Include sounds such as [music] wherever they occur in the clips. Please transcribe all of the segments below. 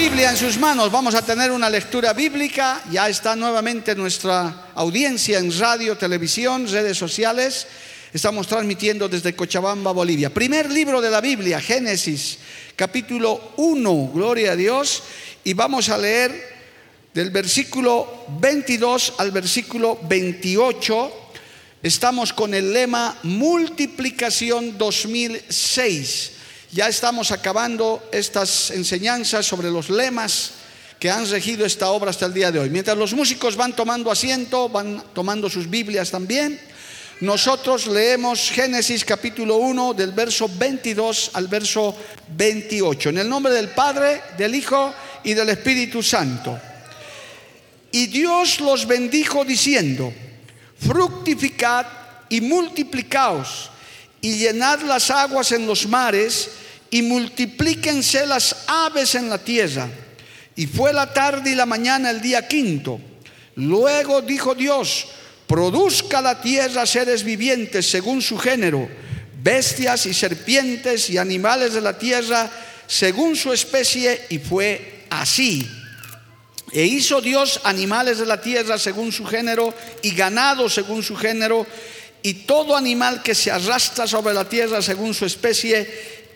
Biblia en sus manos, vamos a tener una lectura bíblica, ya está nuevamente nuestra audiencia en radio, televisión, redes sociales, estamos transmitiendo desde Cochabamba, Bolivia. Primer libro de la Biblia, Génesis, capítulo 1, gloria a Dios, y vamos a leer del versículo 22 al versículo 28. Estamos con el lema Multiplicación 2006. Ya estamos acabando estas enseñanzas sobre los lemas que han regido esta obra hasta el día de hoy. Mientras los músicos van tomando asiento, van tomando sus Biblias también, nosotros leemos Génesis capítulo 1 del verso 22 al verso 28. En el nombre del Padre, del Hijo y del Espíritu Santo. Y Dios los bendijo diciendo, fructificad y multiplicaos y llenad las aguas en los mares y multiplíquense las aves en la tierra. Y fue la tarde y la mañana el día quinto. Luego dijo Dios, produzca la tierra seres vivientes según su género, bestias y serpientes y animales de la tierra según su especie, y fue así. E hizo Dios animales de la tierra según su género y ganado según su género y todo animal que se arrastra sobre la tierra según su especie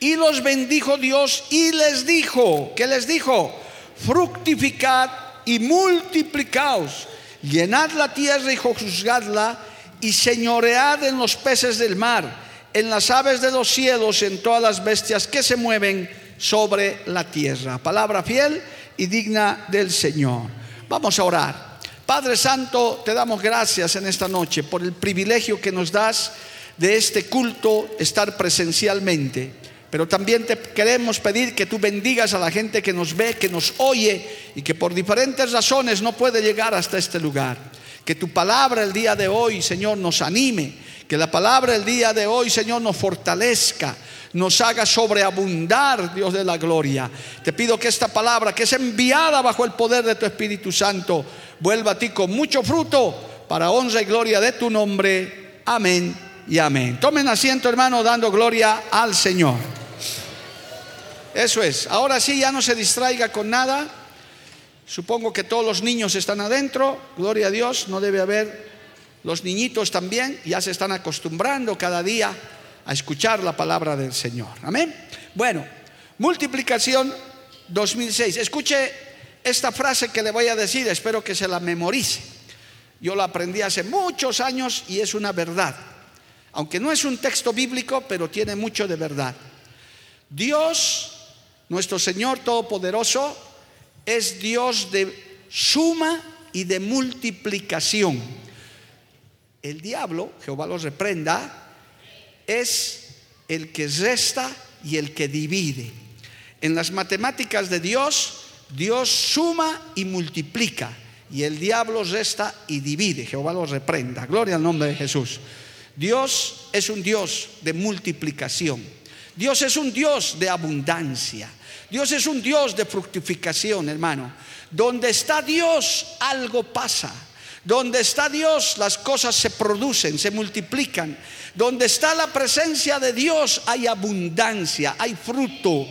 Y los bendijo Dios y les dijo, ¿qué les dijo? Fructificad y multiplicaos, llenad la tierra y juzgadla y señoread en los peces del mar, en las aves de los cielos, en todas las bestias que se mueven sobre la tierra. Palabra fiel y digna del Señor. Vamos a orar. Padre Santo, te damos gracias en esta noche por el privilegio que nos das de este culto estar presencialmente. Pero también te queremos pedir que tú bendigas a la gente que nos ve, que nos oye y que por diferentes razones no puede llegar hasta este lugar. Que tu palabra el día de hoy, Señor, nos anime. Que la palabra el día de hoy, Señor, nos fortalezca nos haga sobreabundar, Dios de la gloria. Te pido que esta palabra, que es enviada bajo el poder de tu Espíritu Santo, vuelva a ti con mucho fruto para honra y gloria de tu nombre. Amén y amén. Tomen asiento, hermano, dando gloria al Señor. Eso es. Ahora sí, ya no se distraiga con nada. Supongo que todos los niños están adentro. Gloria a Dios. No debe haber los niñitos también. Ya se están acostumbrando cada día a escuchar la palabra del Señor. Amén. Bueno, multiplicación 2006. Escuche esta frase que le voy a decir, espero que se la memorice. Yo la aprendí hace muchos años y es una verdad. Aunque no es un texto bíblico, pero tiene mucho de verdad. Dios, nuestro Señor Todopoderoso, es Dios de suma y de multiplicación. El diablo, Jehová los reprenda, es el que resta y el que divide. En las matemáticas de Dios, Dios suma y multiplica, y el diablo resta y divide. Jehová los reprenda. Gloria al nombre de Jesús. Dios es un Dios de multiplicación. Dios es un Dios de abundancia. Dios es un Dios de fructificación, hermano. Donde está Dios, algo pasa. Donde está Dios, las cosas se producen, se multiplican. Donde está la presencia de Dios, hay abundancia, hay fruto.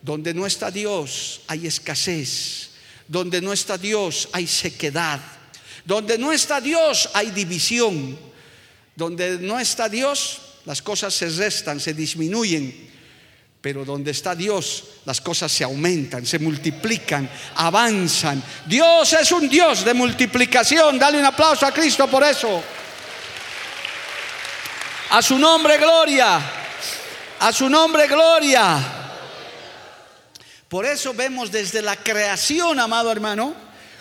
Donde no está Dios, hay escasez. Donde no está Dios, hay sequedad. Donde no está Dios, hay división. Donde no está Dios, las cosas se restan, se disminuyen. Pero donde está Dios, las cosas se aumentan, se multiplican, avanzan. Dios es un Dios de multiplicación. Dale un aplauso a Cristo por eso. A su nombre, gloria. A su nombre, gloria. Por eso vemos desde la creación, amado hermano,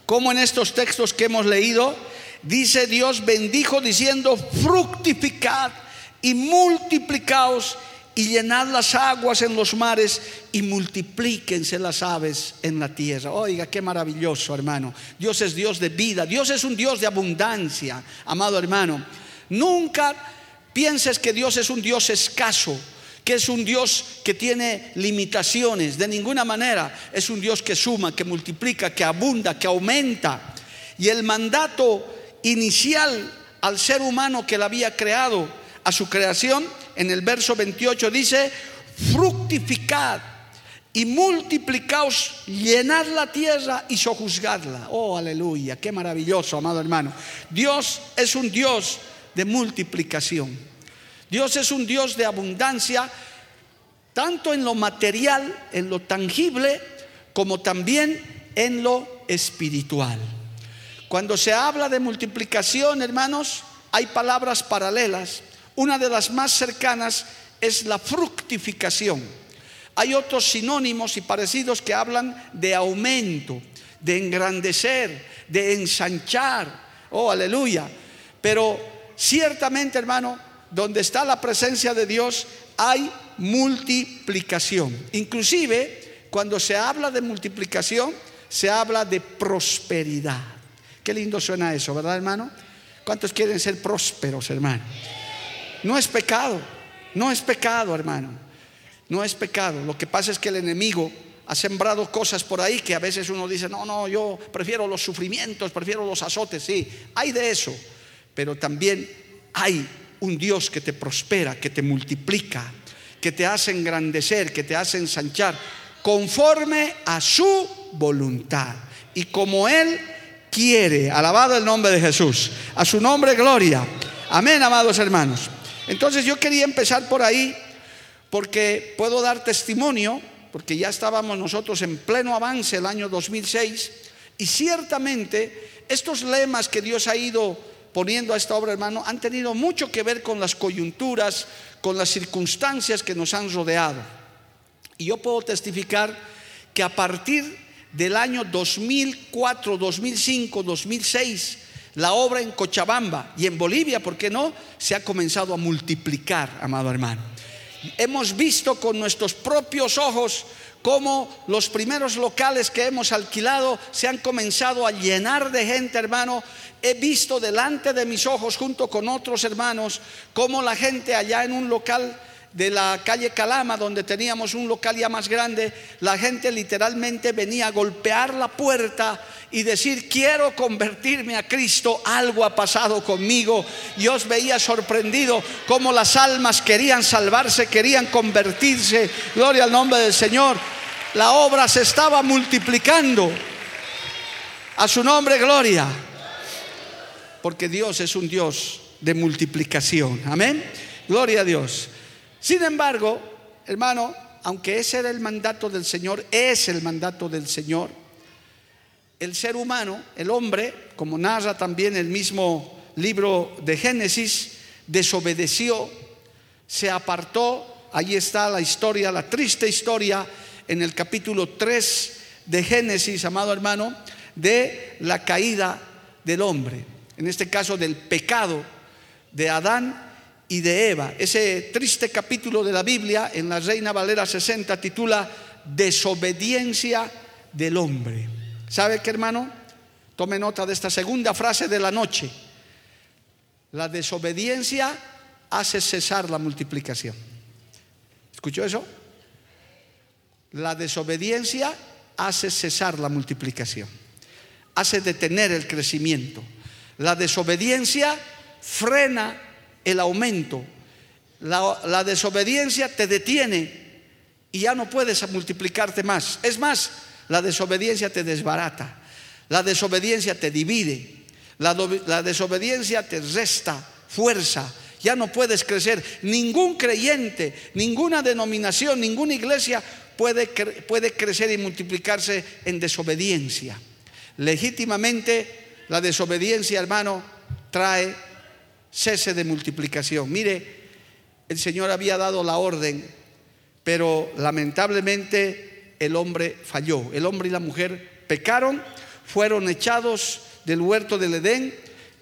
como en estos textos que hemos leído, dice Dios bendijo diciendo, fructificad y multiplicaos y llenad las aguas en los mares y multiplíquense las aves en la tierra. Oiga, qué maravilloso, hermano. Dios es Dios de vida, Dios es un Dios de abundancia, amado hermano. Nunca pienses que Dios es un Dios escaso, que es un Dios que tiene limitaciones, de ninguna manera. Es un Dios que suma, que multiplica, que abunda, que aumenta. Y el mandato inicial al ser humano que la había creado, a su creación, en el verso 28 dice, fructificad y multiplicaos, llenad la tierra y sojuzgadla. Oh, aleluya, qué maravilloso, amado hermano. Dios es un Dios de multiplicación. Dios es un Dios de abundancia, tanto en lo material, en lo tangible, como también en lo espiritual. Cuando se habla de multiplicación, hermanos, hay palabras paralelas. Una de las más cercanas es la fructificación. Hay otros sinónimos y parecidos que hablan de aumento, de engrandecer, de ensanchar. Oh, aleluya. Pero ciertamente, hermano, donde está la presencia de Dios hay multiplicación. Inclusive, cuando se habla de multiplicación, se habla de prosperidad. Qué lindo suena eso, ¿verdad, hermano? ¿Cuántos quieren ser prósperos, hermano? No es pecado, no es pecado, hermano. No es pecado. Lo que pasa es que el enemigo ha sembrado cosas por ahí que a veces uno dice, no, no, yo prefiero los sufrimientos, prefiero los azotes. Sí, hay de eso. Pero también hay un Dios que te prospera, que te multiplica, que te hace engrandecer, que te hace ensanchar, conforme a su voluntad. Y como Él quiere, alabado el nombre de Jesús, a su nombre gloria. Amén, amados hermanos. Entonces yo quería empezar por ahí porque puedo dar testimonio, porque ya estábamos nosotros en pleno avance el año 2006 y ciertamente estos lemas que Dios ha ido poniendo a esta obra, hermano, han tenido mucho que ver con las coyunturas, con las circunstancias que nos han rodeado. Y yo puedo testificar que a partir del año 2004, 2005, 2006, la obra en Cochabamba y en Bolivia, ¿por qué no? Se ha comenzado a multiplicar, amado hermano. Hemos visto con nuestros propios ojos cómo los primeros locales que hemos alquilado se han comenzado a llenar de gente, hermano. He visto delante de mis ojos, junto con otros hermanos, cómo la gente allá en un local de la calle Calama, donde teníamos un local ya más grande, la gente literalmente venía a golpear la puerta y decir, quiero convertirme a Cristo, algo ha pasado conmigo. Y os veía sorprendido cómo las almas querían salvarse, querían convertirse. Gloria al nombre del Señor. La obra se estaba multiplicando. A su nombre, gloria. Porque Dios es un Dios de multiplicación. Amén. Gloria a Dios. Sin embargo, hermano, aunque ese era el mandato del Señor, es el mandato del Señor, el ser humano, el hombre, como narra también el mismo libro de Génesis, desobedeció, se apartó, ahí está la historia, la triste historia en el capítulo 3 de Génesis, amado hermano, de la caída del hombre, en este caso del pecado de Adán y de Eva. Ese triste capítulo de la Biblia en la Reina Valera 60 titula Desobediencia del hombre. ¿Sabe qué, hermano? Tome nota de esta segunda frase de la noche. La desobediencia hace cesar la multiplicación. ¿Escuchó eso? La desobediencia hace cesar la multiplicación. Hace detener el crecimiento. La desobediencia frena el aumento. La, desobediencia te detiene y ya no puedes multiplicarte más. Es más, la desobediencia te desbarata. La desobediencia te divide. La, desobediencia te resta fuerza, Ya no puedes crecer. Ningún creyente, ninguna denominación, ninguna iglesia puede, puede crecer y multiplicarse en desobediencia. Legítimamente, la desobediencia, hermano, trae cese de multiplicación. Mire, el Señor había dado la orden, pero lamentablemente el hombre falló. El hombre y la mujer pecaron, fueron echados del huerto del Edén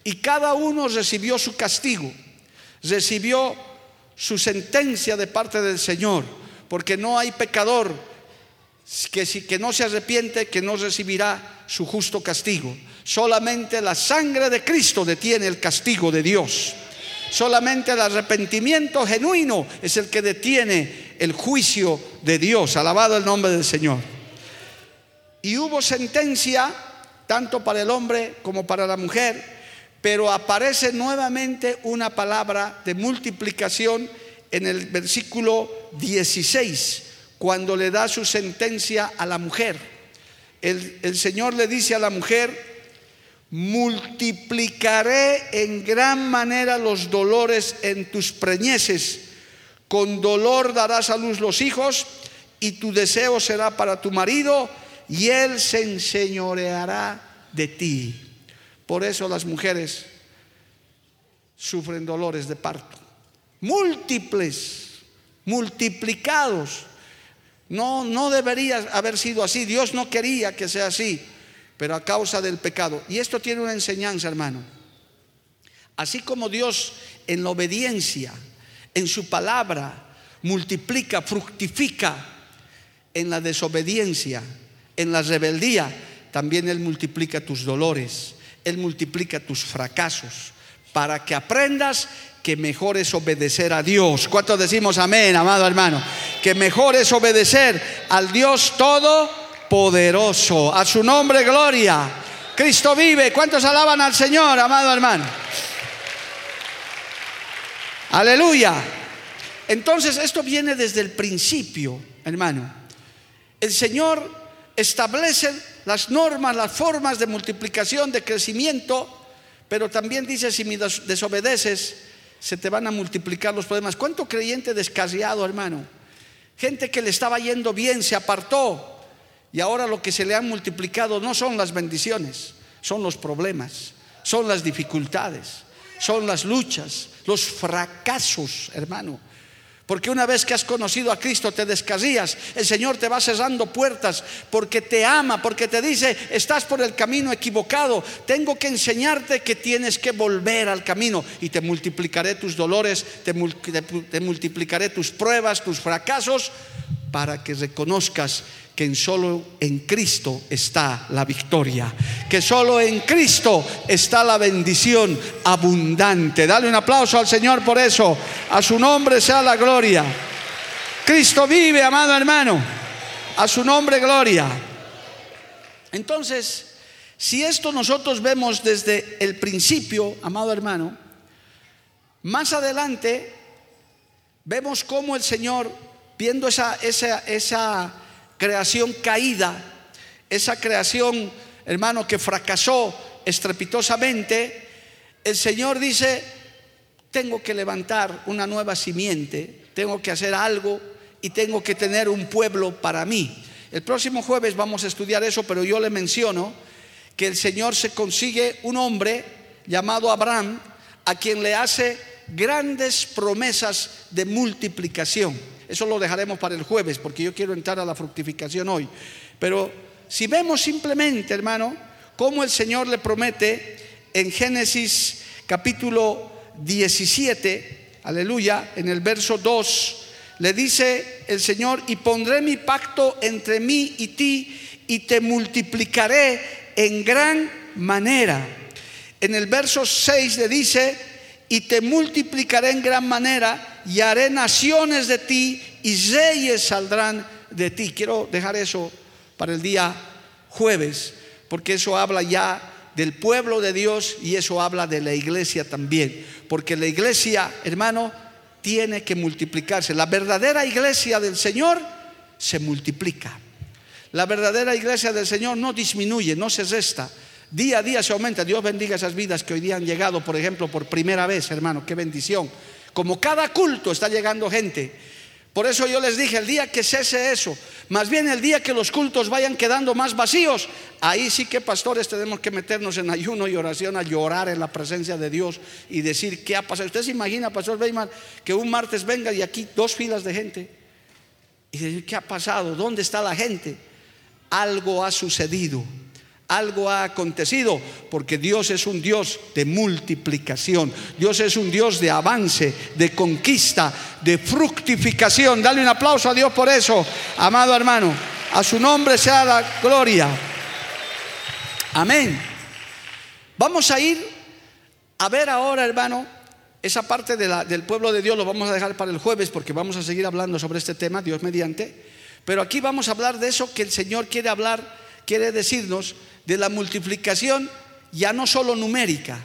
y cada uno recibió su castigo, recibió su sentencia de parte del Señor, porque no hay pecador que, que no se arrepiente que no recibirá su justo castigo. Solamente la sangre de Cristo detiene el castigo de Dios. Solamente el arrepentimiento genuino es el que detiene el juicio de Dios. Alabado el nombre del Señor. Y hubo sentencia tanto para el hombre como para la mujer, pero aparece nuevamente una palabra de multiplicación en el versículo 16, cuando le da su sentencia a la mujer. El, el Señor le dice a la mujer, multiplicaré en gran manera los dolores en tus preñeces. Con dolor darás a luz los hijos y tu deseo será para tu marido y él se enseñoreará de ti. Por eso las mujeres sufren dolores de parto. Múltiples, multiplicados. No, no debería haber sido así. Dios no quería que sea así pero a causa del pecado. Y esto tiene una enseñanza, hermano. Así como Dios en la obediencia, en su palabra, multiplica, fructifica en la desobediencia, en la rebeldía, también Él multiplica tus dolores, Él multiplica tus fracasos, para que aprendas que mejor es obedecer a Dios. ¿Cuántos decimos amén, amado hermano? Que mejor es obedecer al Dios todo poderoso. A su nombre, gloria. Cristo vive. ¿Cuántos alaban al Señor, amado hermano? Aleluya. Entonces, esto viene desde el principio, hermano. El Señor establece las normas, las formas de multiplicación, de crecimiento, pero también dice, si me desobedeces, se te van a multiplicar los problemas. ¿Cuánto creyente descarriado, hermano? Gente que le estaba yendo bien, se apartó, y ahora lo que se le han multiplicado no son las bendiciones, son los problemas, son las dificultades, son las luchas, los fracasos, hermano. Porque una vez que has conocido a Cristo te descarrías, el Señor te va cerrando puertas porque te ama, porque te dice, estás por el camino equivocado, tengo que enseñarte que tienes que volver al camino y te multiplicaré tus dolores, te, multiplicaré tus pruebas, tus fracasos, para que reconozcas que solo en Cristo está la victoria, que solo en Cristo está la bendición abundante. Dale un aplauso al Señor por eso. A su nombre sea la gloria. Cristo vive, amado hermano. A su nombre gloria. Entonces, si esto nosotros vemos desde el principio, amado hermano, más adelante vemos cómo el Señor, viendo esa, esa, esa creación caída, esa creación, hermano, que fracasó estrepitosamente, el Señor dice, tengo que levantar una nueva simiente, tengo que hacer algo y tengo que tener un pueblo para mí. El próximo jueves vamos a estudiar eso, pero yo le menciono que el Señor se consigue un hombre llamado Abraham, a quien le hace grandes promesas de multiplicación. Eso lo dejaremos para el jueves porque yo quiero entrar a la fructificación hoy. Pero si vemos simplemente, hermano, cómo el Señor le promete en Génesis capítulo 17, aleluya, en el verso 2, le dice el Señor, y pondré mi pacto entre mí y ti y te multiplicaré en gran manera. En el verso 6 le dice, y te multiplicaré en gran manera y haré naciones de ti y reyes saldrán de ti. Quiero dejar eso para el día jueves, porque eso habla ya del pueblo de Dios y eso habla de la iglesia también. Porque la iglesia, hermano, tiene que multiplicarse. La verdadera iglesia del Señor se multiplica. La verdadera iglesia del Señor no disminuye, no se resta. Día a día se aumenta. Dios bendiga esas vidas que hoy día han llegado, por ejemplo, por primera vez, hermano. Qué bendición. Como cada culto está llegando gente. Por eso yo les dije, el día que cese eso, más bien el día que los cultos vayan quedando más vacíos, ahí sí que pastores tenemos que meternos en ayuno y oración a llorar en la presencia de Dios y decir qué ha pasado. Usted se imagina, pastor Weimar, que un martes venga y aquí dos filas de gente y decir qué ha pasado, dónde está la gente. Algo ha sucedido algo ha acontecido, porque Dios es un Dios de multiplicación, Dios es un Dios de avance, de conquista, de fructificación. Dale un aplauso a Dios por eso, amado hermano. A su nombre sea la gloria. Amén. Vamos a ir a ver ahora, hermano, esa parte del pueblo de Dios lo vamos a dejar para el jueves porque vamos a seguir hablando sobre este tema, Dios mediante. Pero aquí vamos a hablar de eso que el Señor quiere hablar, quiere decirnos de la multiplicación ya no solo numérica,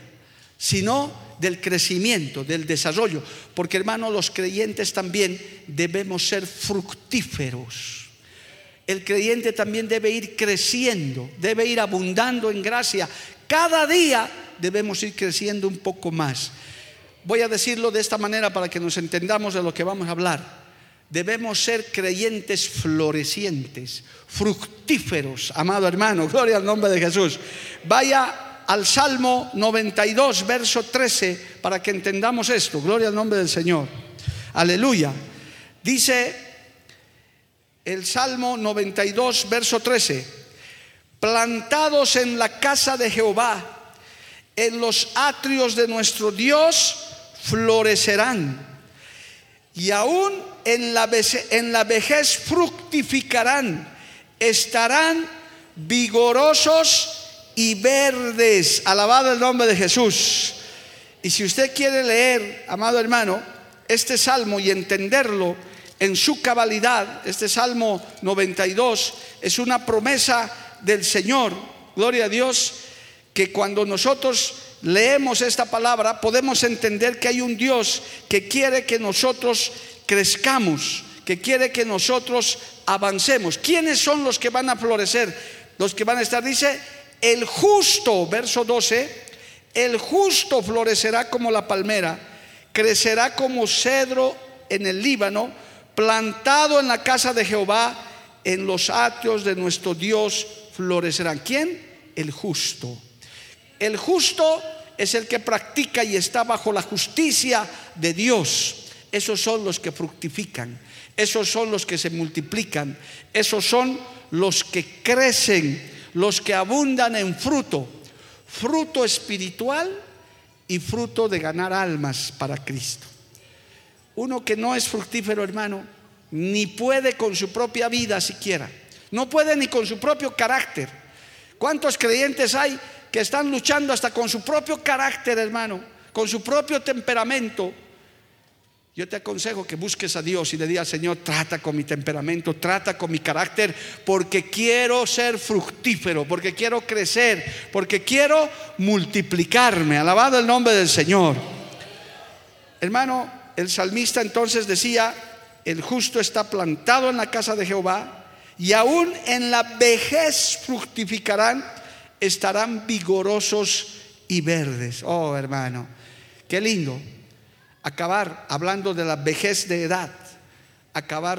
sino del crecimiento, del desarrollo. Porque hermano, los creyentes también debemos ser fructíferos. El creyente también debe ir creciendo, debe ir abundando en gracia. Cada día debemos ir creciendo un poco más. Voy a decirlo de esta manera para que nos entendamos de lo que vamos a hablar. Debemos ser creyentes florecientes, fructíferos, amado hermano, [laughs] gloria al nombre de Jesús. Vaya al Salmo 92, verso 13, para que entendamos esto, gloria al nombre del Señor. Aleluya. Dice el Salmo 92, verso 13, plantados en la casa de Jehová, en los atrios de nuestro Dios, florecerán y aún en la, vejez, fructificarán, estarán vigorosos y verdes. Alabado el nombre de Jesús. Y si usted quiere leer, amado hermano, este salmo y entenderlo en su cabalidad, este salmo 92 es una promesa del Señor, gloria a Dios, que cuando nosotros leemos esta palabra, podemos entender que hay un Dios que quiere que nosotros crezcamos, que quiere que nosotros avancemos. ¿Quiénes son los que van a florecer? Los que van a estar, dice, el justo, verso 12, el justo florecerá como la palmera, crecerá como cedro en el Líbano, plantado en la casa de Jehová, en los atrios de nuestro Dios florecerán. ¿Quién? El justo. El justo es el que practica y está bajo la justicia de Dios. Esos son los que fructifican, esos son los que se multiplican, esos son los que crecen, los que abundan en fruto, fruto espiritual y fruto de ganar almas para Cristo. Uno que no es fructífero, hermano, ni puede con su propia vida siquiera, no puede ni con su propio carácter. ¿Cuántos creyentes hay que están luchando hasta con su propio carácter, hermano, con su propio temperamento. Yo te aconsejo que busques a Dios y le digas, Señor, trata con mi temperamento, trata con mi carácter, porque quiero ser fructífero, porque quiero crecer, porque quiero multiplicarme. Alabado el nombre del Señor. Hermano, el salmista entonces decía, el justo está plantado en la casa de Jehová y aún en la vejez fructificarán estarán vigorosos y verdes. Oh, hermano, qué lindo. Acabar hablando de la vejez de edad, acabar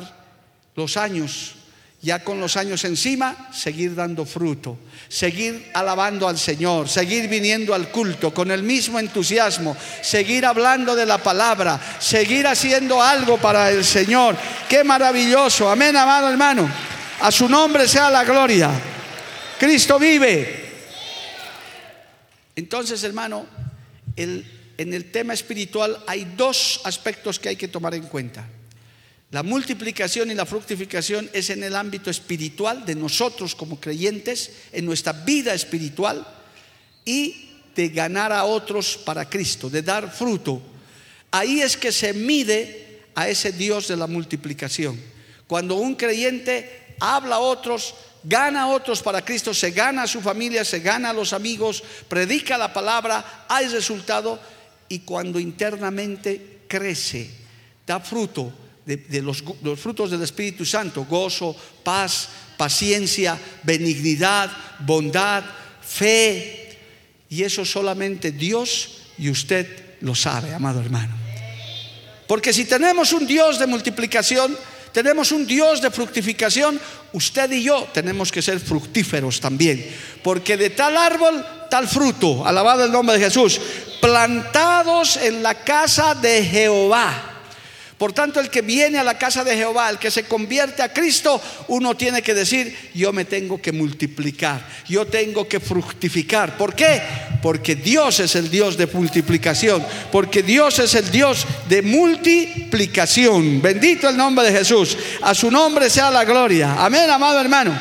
los años, ya con los años encima, seguir dando fruto, seguir alabando al Señor, seguir viniendo al culto con el mismo entusiasmo, seguir hablando de la palabra, seguir haciendo algo para el Señor. Qué maravilloso. Amén, amado hermano. A su nombre sea la gloria. Cristo vive. Entonces, hermano, en el tema espiritual hay dos aspectos que hay que tomar en cuenta. La multiplicación y la fructificación es en el ámbito espiritual de nosotros como creyentes, en nuestra vida espiritual y de ganar a otros para Cristo, de dar fruto. Ahí es que se mide a ese Dios de la multiplicación. Cuando un creyente habla a otros, gana a otros para Cristo, se gana a su familia, se gana a los amigos, predica la palabra, hay resultado y cuando internamente crece, da fruto de, los, frutos del Espíritu Santo, gozo, paz, paciencia, benignidad, bondad, fe, Y eso solamente Dios y usted lo sabe, amado hermano. Porque si tenemos un Dios de multiplicación, tenemos un Dios de fructificación, usted y yo tenemos que ser fructíferos también. Porque de tal árbol, tal fruto, alabado el nombre de Jesús, plantados en la casa de Jehová. Por tanto, el que viene a la casa de Jehová, el que se convierte a Cristo, uno tiene que decir, yo me tengo que multiplicar, yo tengo que fructificar. ¿Por qué? Porque Dios es el Dios de multiplicación, porque Dios es el Dios de multiplicación. Bendito el nombre de Jesús. A su nombre sea la gloria. Amén, amado hermano.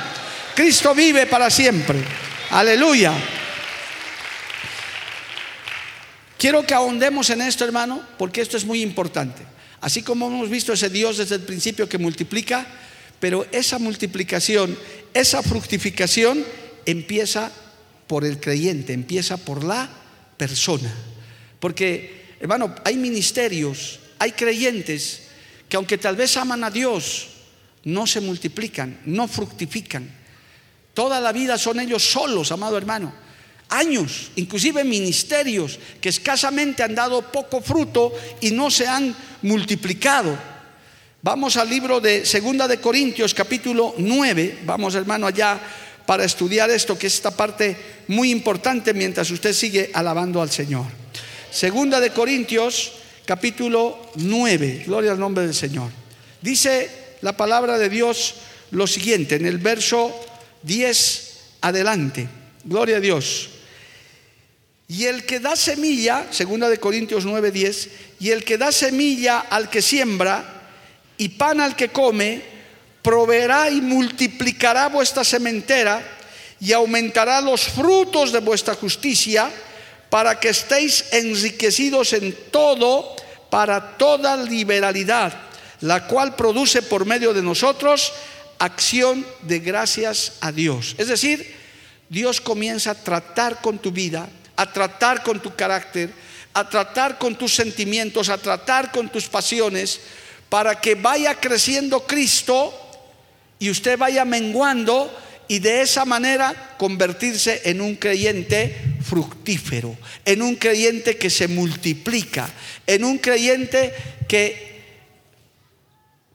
Cristo vive para siempre. Aleluya. Quiero que ahondemos en esto, hermano, porque esto es muy importante. Así como hemos visto ese Dios desde el principio que multiplica, pero esa multiplicación, esa fructificación empieza por el creyente, empieza por la persona. Porque, hermano, hay ministerios, hay creyentes que aunque tal vez aman a Dios, no se multiplican, no fructifican. Toda la vida son ellos solos, amado hermano años, inclusive ministerios que escasamente han dado poco fruto y no se han multiplicado. Vamos al libro de Segunda de Corintios capítulo 9, vamos hermano allá para estudiar esto que es esta parte muy importante mientras usted sigue alabando al Señor. Segunda de Corintios capítulo 9, gloria al nombre del Señor. Dice la palabra de Dios lo siguiente en el verso 10 adelante. Gloria a Dios. Y el que da semilla, segunda de Corintios 9:10, y el que da semilla al que siembra y pan al que come, proveerá y multiplicará vuestra sementera y aumentará los frutos de vuestra justicia para que estéis enriquecidos en todo para toda liberalidad, la cual produce por medio de nosotros acción de gracias a Dios. Es decir, Dios comienza a tratar con tu vida a tratar con tu carácter, a tratar con tus sentimientos, a tratar con tus pasiones, para que vaya creciendo Cristo y usted vaya menguando y de esa manera convertirse en un creyente fructífero, en un creyente que se multiplica, en un creyente que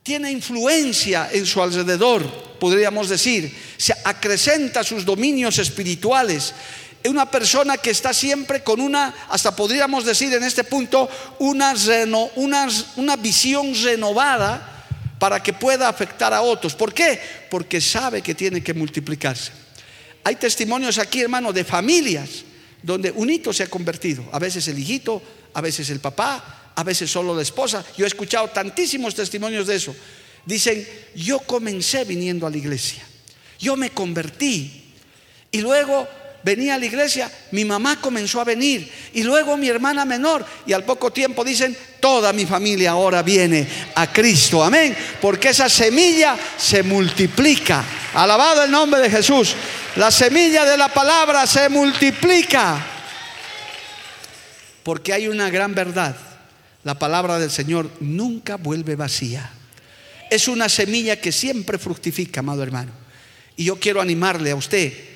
tiene influencia en su alrededor, podríamos decir, se acrecenta sus dominios espirituales una persona que está siempre con una, hasta podríamos decir en este punto, una, visión renovada para que pueda afectar a otros. ¿Por qué? Porque sabe que tiene que multiplicarse. Hay testimonios aquí, hermano, de familias donde un hito se ha convertido. A veces el hijito, a veces el papá, a veces solo la esposa. Yo he escuchado tantísimos testimonios de eso. Dicen, yo comencé viniendo a la iglesia. Yo me convertí. Y luego venía a la iglesia, mi mamá comenzó a venir y luego mi hermana menor y al poco tiempo dicen, toda mi familia ahora viene a Cristo, amén, porque esa semilla se multiplica. Alabado el nombre de Jesús, la semilla de la palabra se multiplica. Porque hay una gran verdad, la palabra del Señor nunca vuelve vacía. Es una semilla que siempre fructifica, amado hermano. Y yo quiero animarle a usted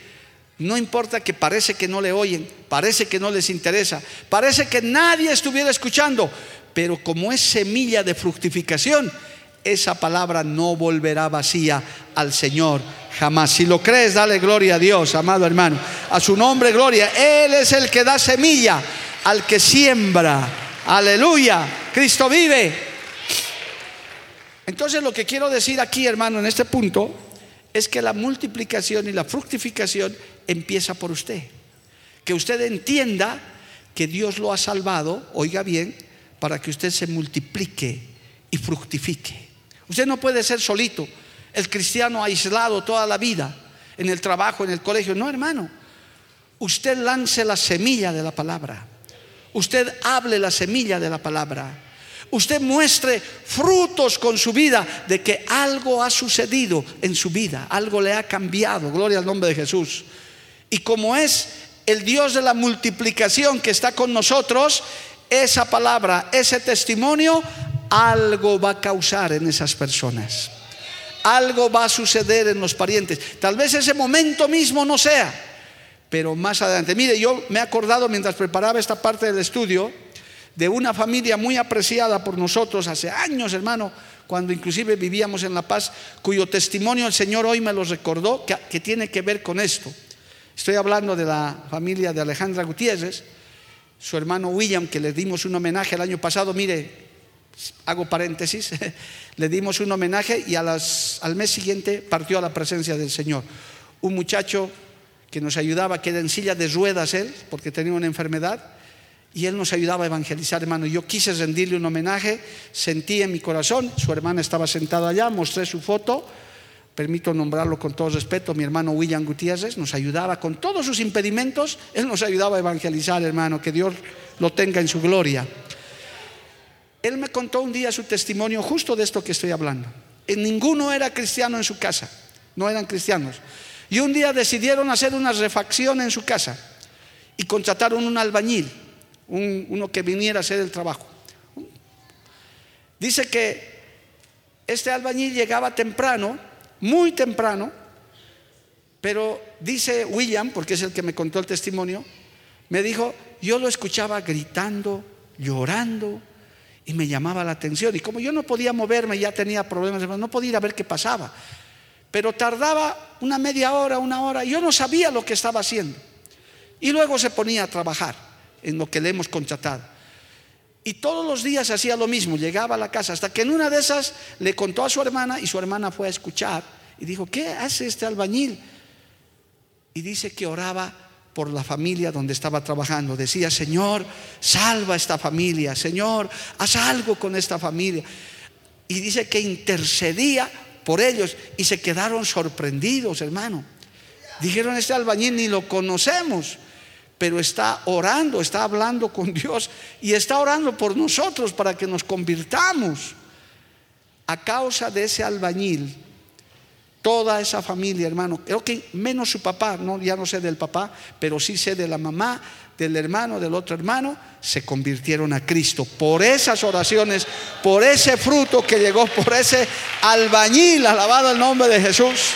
no importa que parece que no le oyen, parece que no les interesa, parece que nadie estuviera escuchando, pero como es semilla de fructificación, esa palabra no volverá vacía al Señor jamás. Si lo crees, dale gloria a Dios, amado hermano. A su nombre, gloria. Él es el que da semilla al que siembra. Aleluya. Cristo vive. Entonces lo que quiero decir aquí, hermano, en este punto, es que la multiplicación y la fructificación empieza por usted. Que usted entienda que Dios lo ha salvado, oiga bien, para que usted se multiplique y fructifique. Usted no puede ser solito, el cristiano aislado toda la vida, en el trabajo, en el colegio. No, hermano. Usted lance la semilla de la palabra. Usted hable la semilla de la palabra. Usted muestre frutos con su vida de que algo ha sucedido en su vida, algo le ha cambiado. Gloria al nombre de Jesús. Y como es el Dios de la multiplicación que está con nosotros, esa palabra, ese testimonio, algo va a causar en esas personas. Algo va a suceder en los parientes. Tal vez ese momento mismo no sea, pero más adelante. Mire, yo me he acordado mientras preparaba esta parte del estudio de una familia muy apreciada por nosotros hace años, hermano, cuando inclusive vivíamos en La Paz, cuyo testimonio el Señor hoy me lo recordó, que, tiene que ver con esto. Estoy hablando de la familia de Alejandra Gutiérrez, su hermano William, que le dimos un homenaje el año pasado, mire, hago paréntesis, [laughs] le dimos un homenaje y al mes siguiente partió a la presencia del Señor. Un muchacho que nos ayudaba, que era en silla de ruedas él, porque tenía una enfermedad, y él nos ayudaba a evangelizar, hermano. Yo quise rendirle un homenaje, sentí en mi corazón, su hermana estaba sentada allá, mostré su foto, permito nombrarlo con todo respeto, mi hermano William Gutiérrez nos ayudaba con todos sus impedimentos, él nos ayudaba a evangelizar, hermano, que Dios lo tenga en su gloria. Él me contó un día su testimonio justo de esto que estoy hablando. En ninguno era cristiano en su casa, no eran cristianos. Y un día decidieron hacer una refacción en su casa y contrataron un albañil uno que viniera a hacer el trabajo. Dice que este albañil llegaba temprano, muy temprano, pero dice William, porque es el que me contó el testimonio, me dijo, yo lo escuchaba gritando, llorando, y me llamaba la atención. Y como yo no podía moverme, ya tenía problemas, no podía ir a ver qué pasaba. Pero tardaba una media hora, una hora, yo no sabía lo que estaba haciendo. Y luego se ponía a trabajar en lo que le hemos contratado. Y todos los días hacía lo mismo, llegaba a la casa, hasta que en una de esas le contó a su hermana y su hermana fue a escuchar y dijo, ¿qué hace este albañil? Y dice que oraba por la familia donde estaba trabajando. Decía, Señor, salva esta familia, Señor, haz algo con esta familia. Y dice que intercedía por ellos y se quedaron sorprendidos, hermano. Dijeron, este albañil ni lo conocemos pero está orando, está hablando con Dios y está orando por nosotros para que nos convirtamos. A causa de ese albañil, toda esa familia, hermano, creo que menos su papá, no, ya no sé del papá, pero sí sé de la mamá, del hermano, del otro hermano, se convirtieron a Cristo por esas oraciones, por ese fruto que llegó, por ese albañil, alabado el nombre de Jesús.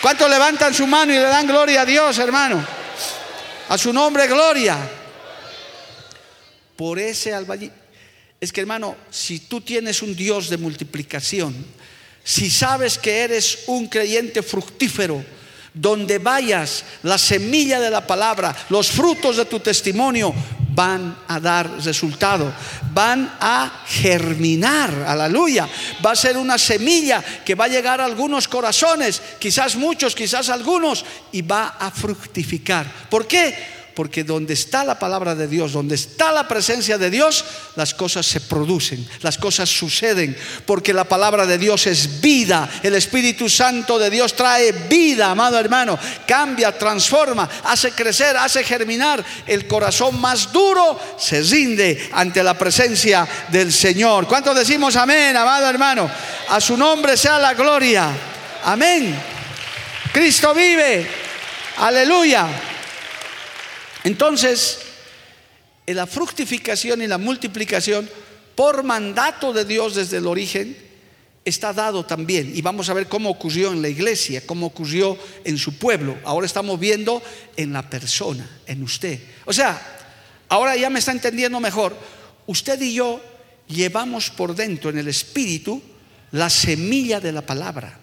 ¿Cuántos levantan su mano y le dan gloria a Dios, hermano? A su nombre, gloria. Por ese albañil. Es que hermano, si tú tienes un Dios de multiplicación, si sabes que eres un creyente fructífero, donde vayas, la semilla de la palabra, los frutos de tu testimonio van a dar resultado, van a germinar, aleluya. Va a ser una semilla que va a llegar a algunos corazones, quizás muchos, quizás algunos, y va a fructificar. ¿Por qué? Porque donde está la palabra de Dios, donde está la presencia de Dios, las cosas se producen, las cosas suceden. Porque la palabra de Dios es vida. El Espíritu Santo de Dios trae vida, amado hermano. Cambia, transforma, hace crecer, hace germinar. El corazón más duro se rinde ante la presencia del Señor. ¿Cuántos decimos amén, amado hermano? A su nombre sea la gloria. Amén. Cristo vive. Aleluya. Entonces, la fructificación y la multiplicación, por mandato de Dios desde el origen, está dado también. Y vamos a ver cómo ocurrió en la iglesia, cómo ocurrió en su pueblo. Ahora estamos viendo en la persona, en usted. O sea, ahora ya me está entendiendo mejor. Usted y yo llevamos por dentro en el espíritu la semilla de la palabra.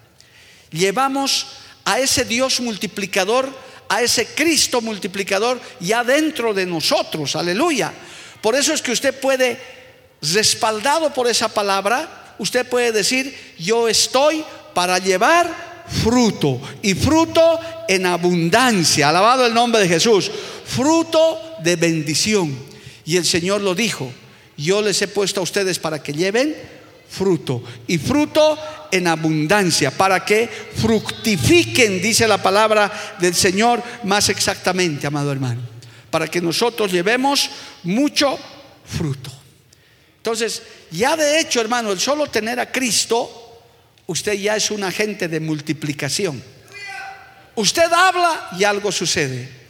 Llevamos a ese Dios multiplicador a ese Cristo multiplicador ya dentro de nosotros, aleluya. Por eso es que usted puede, respaldado por esa palabra, usted puede decir, yo estoy para llevar fruto y fruto en abundancia, alabado el nombre de Jesús, fruto de bendición. Y el Señor lo dijo, yo les he puesto a ustedes para que lleven fruto y fruto en abundancia, para que fructifiquen, dice la palabra del Señor más exactamente, amado hermano, para que nosotros llevemos mucho fruto. Entonces, ya de hecho, hermano, el solo tener a Cristo, usted ya es un agente de multiplicación. Usted habla y algo sucede.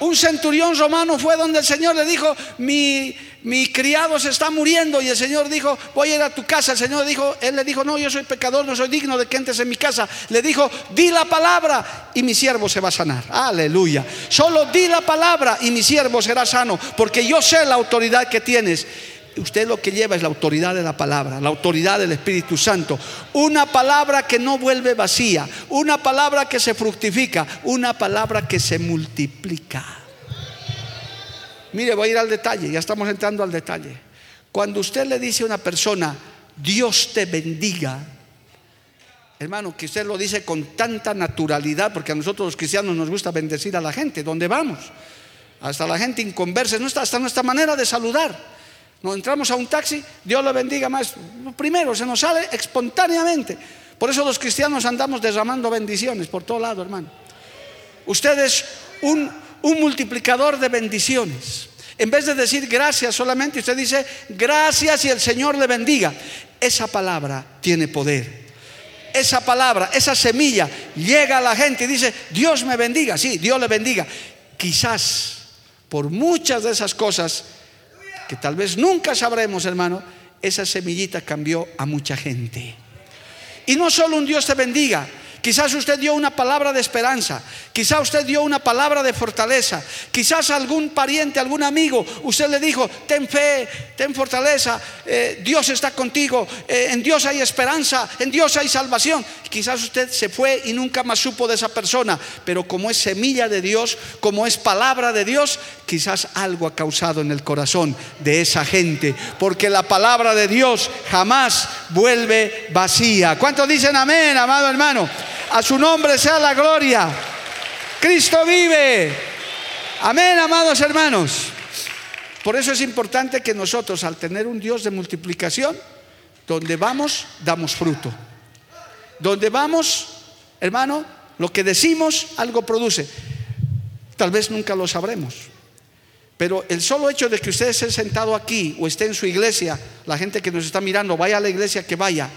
Un centurión romano fue donde el Señor le dijo, mi, mi criado se está muriendo y el Señor dijo, voy a ir a tu casa. El Señor dijo, él le dijo, no, yo soy pecador, no soy digno de que entres en mi casa. Le dijo, di la palabra y mi siervo se va a sanar. Aleluya. Solo di la palabra y mi siervo será sano, porque yo sé la autoridad que tienes usted lo que lleva es la autoridad de la palabra, la autoridad del Espíritu Santo. Una palabra que no vuelve vacía, una palabra que se fructifica, una palabra que se multiplica. Mire, voy a ir al detalle, ya estamos entrando al detalle. Cuando usted le dice a una persona, Dios te bendiga, hermano, que usted lo dice con tanta naturalidad, porque a nosotros los cristianos nos gusta bendecir a la gente, ¿dónde vamos? Hasta la gente inconversa, hasta nuestra manera de saludar. Nos entramos a un taxi, Dios lo bendiga más. Primero, se nos sale espontáneamente. Por eso los cristianos andamos derramando bendiciones por todo lado, hermano. Usted es un, un multiplicador de bendiciones. En vez de decir gracias solamente, usted dice gracias y el Señor le bendiga. Esa palabra tiene poder. Esa palabra, esa semilla llega a la gente y dice, Dios me bendiga. Sí, Dios le bendiga. Quizás por muchas de esas cosas que tal vez nunca sabremos, hermano, esa semillita cambió a mucha gente. Y no solo un Dios te bendiga, Quizás usted dio una palabra de esperanza, quizás usted dio una palabra de fortaleza, quizás algún pariente, algún amigo, usted le dijo, ten fe, ten fortaleza, eh, Dios está contigo, eh, en Dios hay esperanza, en Dios hay salvación. Quizás usted se fue y nunca más supo de esa persona, pero como es semilla de Dios, como es palabra de Dios, quizás algo ha causado en el corazón de esa gente, porque la palabra de Dios jamás vuelve vacía. ¿Cuántos dicen amén, amado hermano? A su nombre sea la gloria. Cristo vive. Amén, amados hermanos. Por eso es importante que nosotros, al tener un Dios de multiplicación, donde vamos, damos fruto. Donde vamos, hermano, lo que decimos, algo produce. Tal vez nunca lo sabremos. Pero el solo hecho de que usted esté sentado aquí o esté en su iglesia, la gente que nos está mirando, vaya a la iglesia que vaya,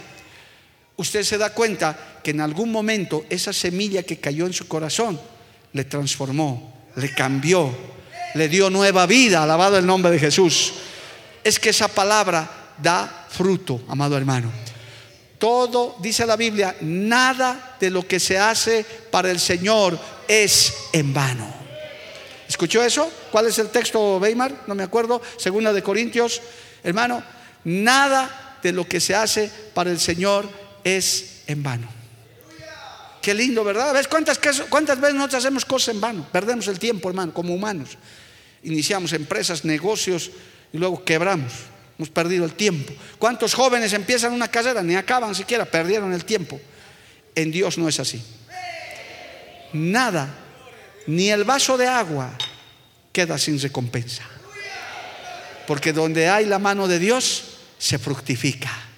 usted se da cuenta que en algún momento esa semilla que cayó en su corazón le transformó, le cambió, le dio nueva vida, alabado el nombre de Jesús. Es que esa palabra da fruto, amado hermano. Todo, dice la Biblia, nada de lo que se hace para el Señor es en vano. ¿Escuchó eso? ¿Cuál es el texto, Weimar? No me acuerdo. Segunda de Corintios. Hermano, nada de lo que se hace para el Señor es en vano. Qué lindo, ¿verdad? ¿Ves cuántas, cuántas veces nosotros hacemos cosas en vano? Perdemos el tiempo, hermano, como humanos. Iniciamos empresas, negocios y luego quebramos. Hemos perdido el tiempo. ¿Cuántos jóvenes empiezan una carrera? Ni acaban siquiera, perdieron el tiempo. En Dios no es así. Nada, ni el vaso de agua queda sin recompensa. Porque donde hay la mano de Dios, se fructifica.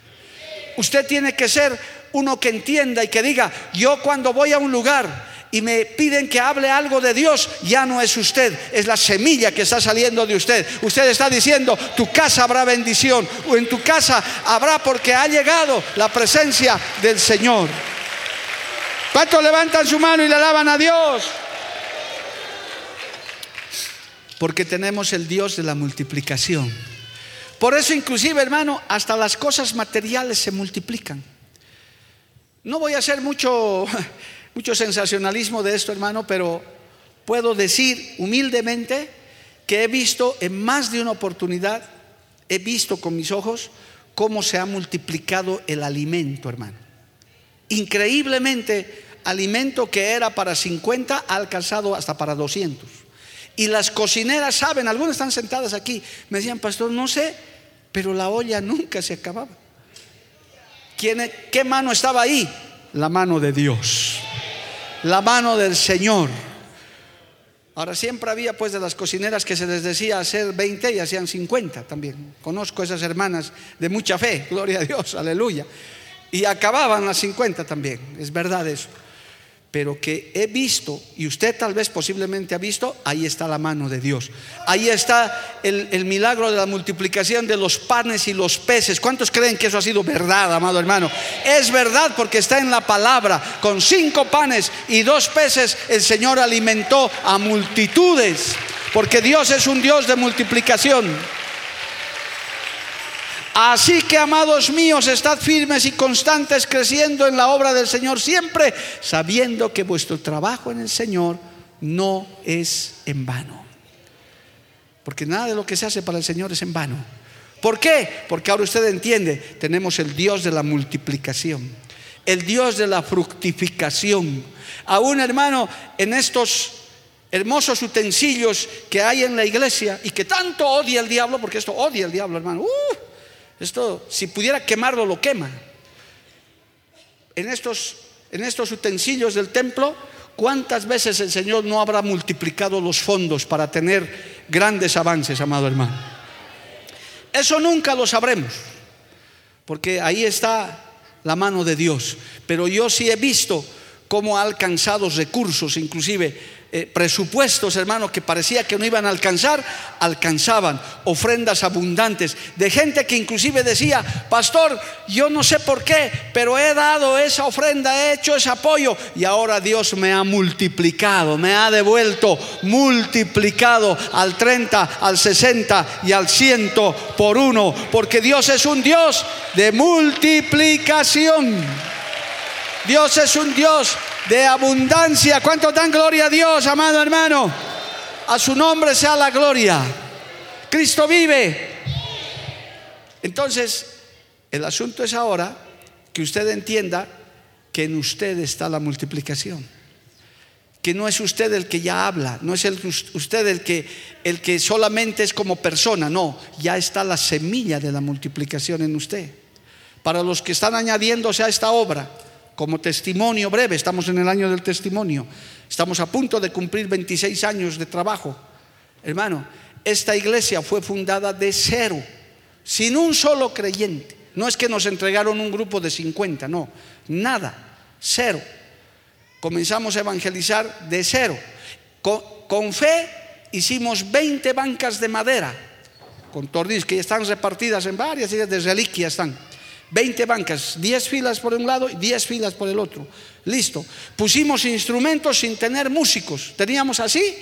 Usted tiene que ser uno que entienda y que diga, yo cuando voy a un lugar y me piden que hable algo de Dios, ya no es usted, es la semilla que está saliendo de usted. Usted está diciendo, tu casa habrá bendición o en tu casa habrá porque ha llegado la presencia del Señor. ¿Cuántos levantan su mano y le alaban a Dios? Porque tenemos el Dios de la multiplicación. Por eso inclusive, hermano, hasta las cosas materiales se multiplican. No voy a hacer mucho, [laughs] mucho sensacionalismo de esto, hermano, pero puedo decir humildemente que he visto en más de una oportunidad, he visto con mis ojos cómo se ha multiplicado el alimento, hermano. Increíblemente, alimento que era para 50 ha alcanzado hasta para 200. Y las cocineras saben, algunas están sentadas aquí, me decían, pastor, no sé pero la olla nunca se acababa. ¿Quién, ¿Qué mano estaba ahí? La mano de Dios, la mano del Señor. Ahora siempre había pues de las cocineras que se les decía hacer 20 y hacían 50 también. Conozco esas hermanas de mucha fe, [laughs] gloria a Dios, aleluya. Y acababan las 50 también, es verdad eso. Pero que he visto, y usted tal vez posiblemente ha visto, ahí está la mano de Dios. Ahí está el, el, milagro de la multiplicación de los panes y los peces. ¿Cuántos creen que eso ha sido verdad, amado hermano? Es verdad porque está en la palabra. Con cinco panes y dos peces el Señor alimentó a multitudes, porque Dios es un Dios de multiplicación. Así que, amados míos, estad firmes y constantes creciendo en la obra del Señor siempre, sabiendo que vuestro trabajo en el Señor no es en vano. Porque nada de lo que se hace para el Señor es en vano. ¿Por qué? Porque ahora usted entiende, tenemos el Dios de la multiplicación, el Dios de la fructificación. Aún hermano, en estos hermosos utensilios que hay en la iglesia y que tanto odia el diablo, porque esto odia el diablo, hermano. Uh, esto, si pudiera quemarlo, lo quema. En estos, en estos utensilios del templo, ¿cuántas veces el Señor no habrá multiplicado los fondos para tener grandes avances, amado hermano? Eso nunca lo sabremos, porque ahí está la mano de Dios. Pero yo sí he visto cómo ha alcanzado recursos, inclusive eh, presupuestos, hermanos, que parecía que no iban a alcanzar, alcanzaban ofrendas abundantes de gente que inclusive decía, pastor, yo no sé por qué, pero he dado esa ofrenda, he hecho ese apoyo y ahora Dios me ha multiplicado, me ha devuelto multiplicado al 30, al 60 y al 100 por uno, porque Dios es un Dios de multiplicación. Dios es un Dios de abundancia. ¿Cuánto dan gloria a Dios, amado hermano? A su nombre sea la gloria. Cristo vive. Entonces, el asunto es ahora que usted entienda que en usted está la multiplicación. Que no es usted el que ya habla, no es usted el que, el que solamente es como persona, no, ya está la semilla de la multiplicación en usted. Para los que están añadiéndose a esta obra, como testimonio breve, estamos en el año del testimonio, estamos a punto de cumplir 26 años de trabajo. Hermano, esta iglesia fue fundada de cero, sin un solo creyente. No es que nos entregaron un grupo de 50, no, nada, cero. Comenzamos a evangelizar de cero. Con, fe hicimos 20 bancas de madera, con tornillos que están repartidas en varias, de reliquias están 20 bancas, 10 filas por un lado y 10 filas por el otro. Listo. Pusimos instrumentos sin tener músicos. Teníamos así,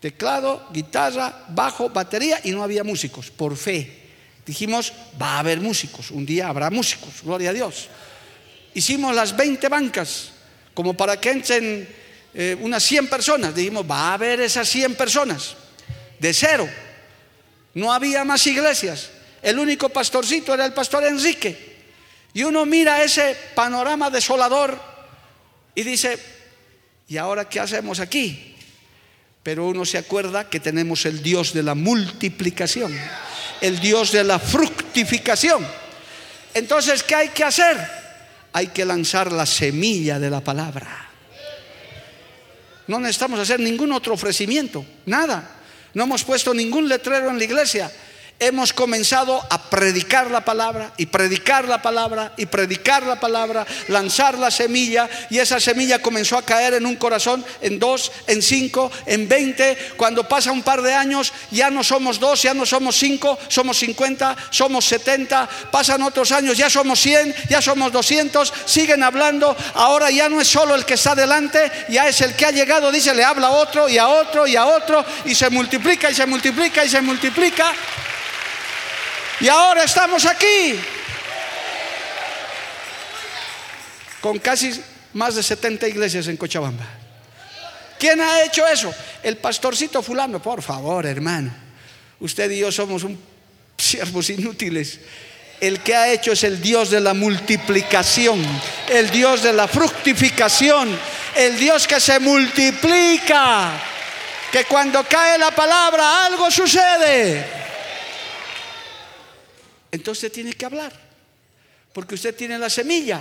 teclado, guitarra, bajo, batería y no había músicos, por fe. Dijimos, va a haber músicos, un día habrá músicos, gloria a Dios. Hicimos las 20 bancas, como para que entren eh, unas 100 personas. Dijimos, va a haber esas 100 personas, de cero. No había más iglesias. El único pastorcito era el pastor Enrique. Y uno mira ese panorama desolador y dice, ¿y ahora qué hacemos aquí? Pero uno se acuerda que tenemos el Dios de la multiplicación, el Dios de la fructificación. Entonces, ¿qué hay que hacer? Hay que lanzar la semilla de la palabra. No necesitamos hacer ningún otro ofrecimiento, nada. No hemos puesto ningún letrero en la iglesia hemos comenzado a predicar la palabra y predicar la palabra y predicar la palabra, lanzar la semilla y esa semilla comenzó a caer en un corazón, en dos, en cinco, en veinte. Cuando pasa un par de años ya no somos dos, ya no somos cinco, somos cincuenta, somos setenta, pasan otros años, ya somos cien, ya somos doscientos, siguen hablando, ahora ya no es solo el que está delante, ya es el que ha llegado, dice, le habla a otro y a otro y a otro. Y se multiplica y se multiplica y se multiplica. Y ahora estamos aquí. Con casi más de 70 iglesias en Cochabamba. ¿Quién ha hecho eso? El pastorcito fulano, por favor, hermano. Usted y yo somos un siervos inútiles. El que ha hecho es el Dios de la multiplicación, el Dios de la fructificación, el Dios que se multiplica, que cuando cae la palabra algo sucede entonces tiene que hablar, porque usted tiene la semilla,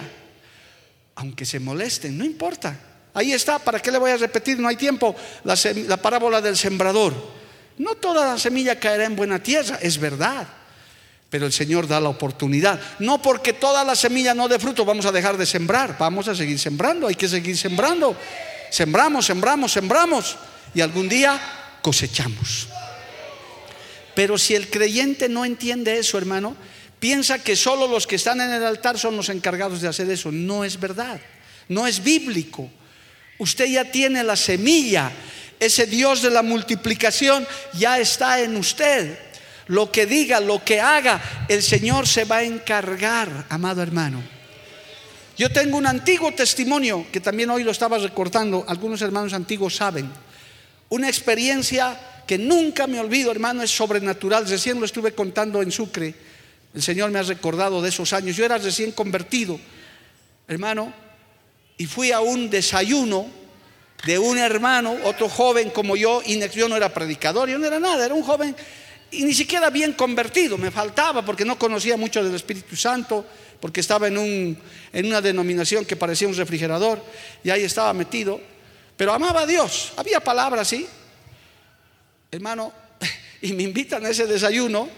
aunque se molesten, no importa. Ahí está, ¿para qué le voy a repetir? No hay tiempo. La, la parábola del sembrador. No toda la semilla caerá en buena tierra, es verdad. Pero el Señor da la oportunidad. No porque toda la semilla no dé fruto, vamos a dejar de sembrar. Vamos a seguir sembrando, hay que seguir sembrando. Sembramos, sembramos, sembramos. Y algún día cosechamos. Pero si el creyente no entiende eso, hermano, piensa que solo los que están en el altar son los encargados de hacer eso. No es verdad. No es bíblico. Usted ya tiene la semilla. Ese Dios de la multiplicación ya está en usted lo que diga, lo que haga, el Señor se va a encargar, amado hermano. Yo tengo un antiguo testimonio que también hoy lo estaba recordando, algunos hermanos antiguos saben. Una experiencia que nunca me olvido, hermano, es sobrenatural. Recién lo estuve contando en Sucre. El Señor me ha recordado de esos años. Yo era recién convertido, hermano, y fui a un desayuno de un hermano, otro joven como yo, y yo no era predicador, yo no era nada, era un joven y ni siquiera bien convertido, me faltaba porque no conocía mucho del Espíritu Santo, porque estaba en, un, en una denominación que parecía un refrigerador y ahí estaba metido, pero amaba a Dios, había palabras, sí, hermano, [laughs] y me invitan a ese desayuno,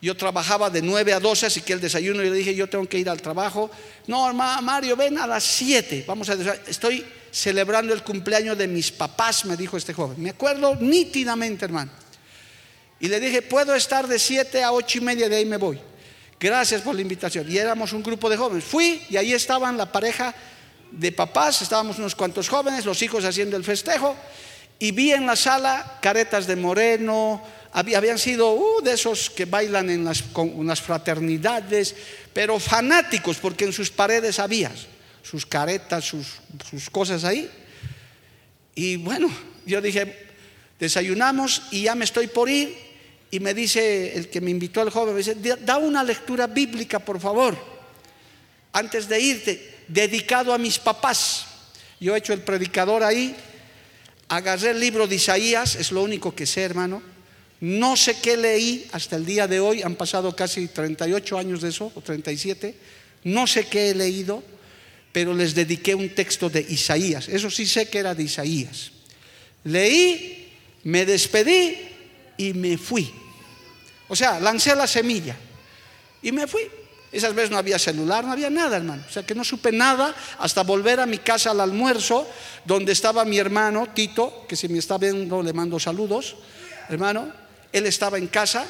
yo trabajaba de 9 a 12, así que el desayuno, yo le dije, yo tengo que ir al trabajo, no, Mario, ven a las 7, vamos a estoy celebrando el cumpleaños de mis papás, me dijo este joven, me acuerdo nítidamente, hermano. Y le dije, puedo estar de 7 a 8 y media, de ahí me voy. Gracias por la invitación. Y éramos un grupo de jóvenes. Fui y ahí estaban la pareja de papás, estábamos unos cuantos jóvenes, los hijos haciendo el festejo. Y vi en la sala caretas de moreno, habían sido uh, de esos que bailan en las, fraternidades, pero fanáticos, porque en sus paredes había sus caretas, sus, sus cosas ahí. Y bueno, yo dije, desayunamos y ya me estoy por ir y me dice el que me invitó al joven, me dice, da una lectura bíblica, por favor, antes de irte, dedicado a mis papás. Yo he hecho el predicador ahí, agarré el libro de Isaías, es lo único que sé, hermano. No sé qué leí hasta el día de hoy, han pasado casi 38 años de eso, o 37. No sé qué he leído, pero les dediqué un texto de Isaías. Eso sí sé que era de Isaías. Leí, me despedí y me fui. O sea, lancé la semilla y me fui. Esas veces no había celular, no había nada, hermano. O sea que no supe nada hasta volver a mi casa al almuerzo, donde estaba mi hermano Tito, que si me está viendo le mando saludos, hermano. Él estaba en casa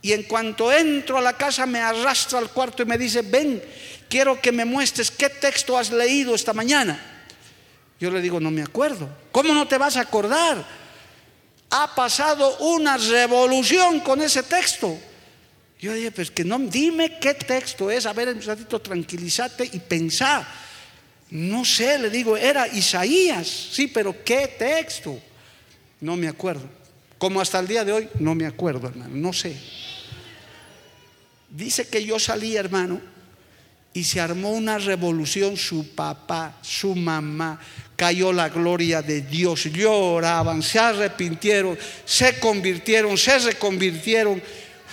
y en cuanto entro a la casa me arrastra al cuarto y me dice, ven, quiero que me muestres qué texto has leído esta mañana. Yo le digo, no me acuerdo. ¿Cómo no te vas a acordar? ha pasado una revolución con ese texto. Yo dije, pues que no, dime qué texto es, a ver, un ratito tranquilízate y pensá. No sé, le digo, era Isaías, sí, pero ¿qué texto? No me acuerdo. Como hasta el día de hoy, no me acuerdo, hermano, no sé. Dice que yo salí, hermano, y se armó una revolución, su papá, su mamá, cayó la gloria de Dios, lloraban, se arrepintieron, se convirtieron, se reconvirtieron.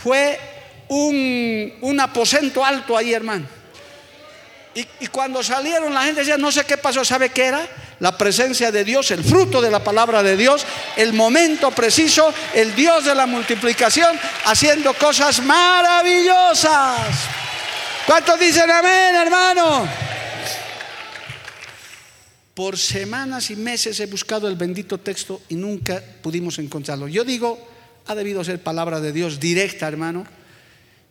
Fue un, aposento alto ahí, hermano. Y, y, cuando salieron la gente decía, no sé qué pasó, ¿sabe qué era? La presencia de Dios, el fruto de la palabra de Dios, el momento preciso, el Dios de la multiplicación, haciendo cosas maravillosas. ¿Cuántos dicen amén, hermano? Por semanas y meses he buscado el bendito texto y nunca pudimos encontrarlo. Yo digo, ha debido ser palabra de Dios directa, hermano.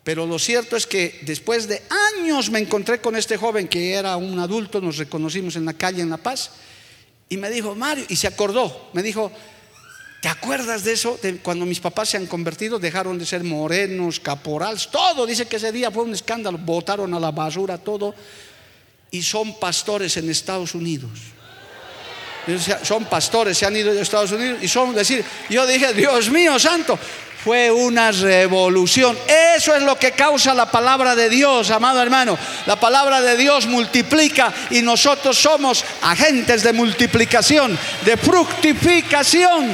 Pero lo cierto es que después de años me encontré con este joven que era un adulto, nos reconocimos en la calle en La Paz, y me dijo, Mario, y se acordó, me dijo, ¿te acuerdas de eso? Cuando mis papás se han convertido, dejaron de ser morenos, caporales, todo, dice que ese día fue un escándalo, botaron a la basura todo y son pastores en Estados Unidos. Son pastores, se han ido de Estados Unidos y son decir, yo dije, Dios mío santo, fue una revolución. Eso es lo que causa la palabra de Dios, amado hermano. La palabra de Dios multiplica y nosotros somos agentes de multiplicación, de fructificación.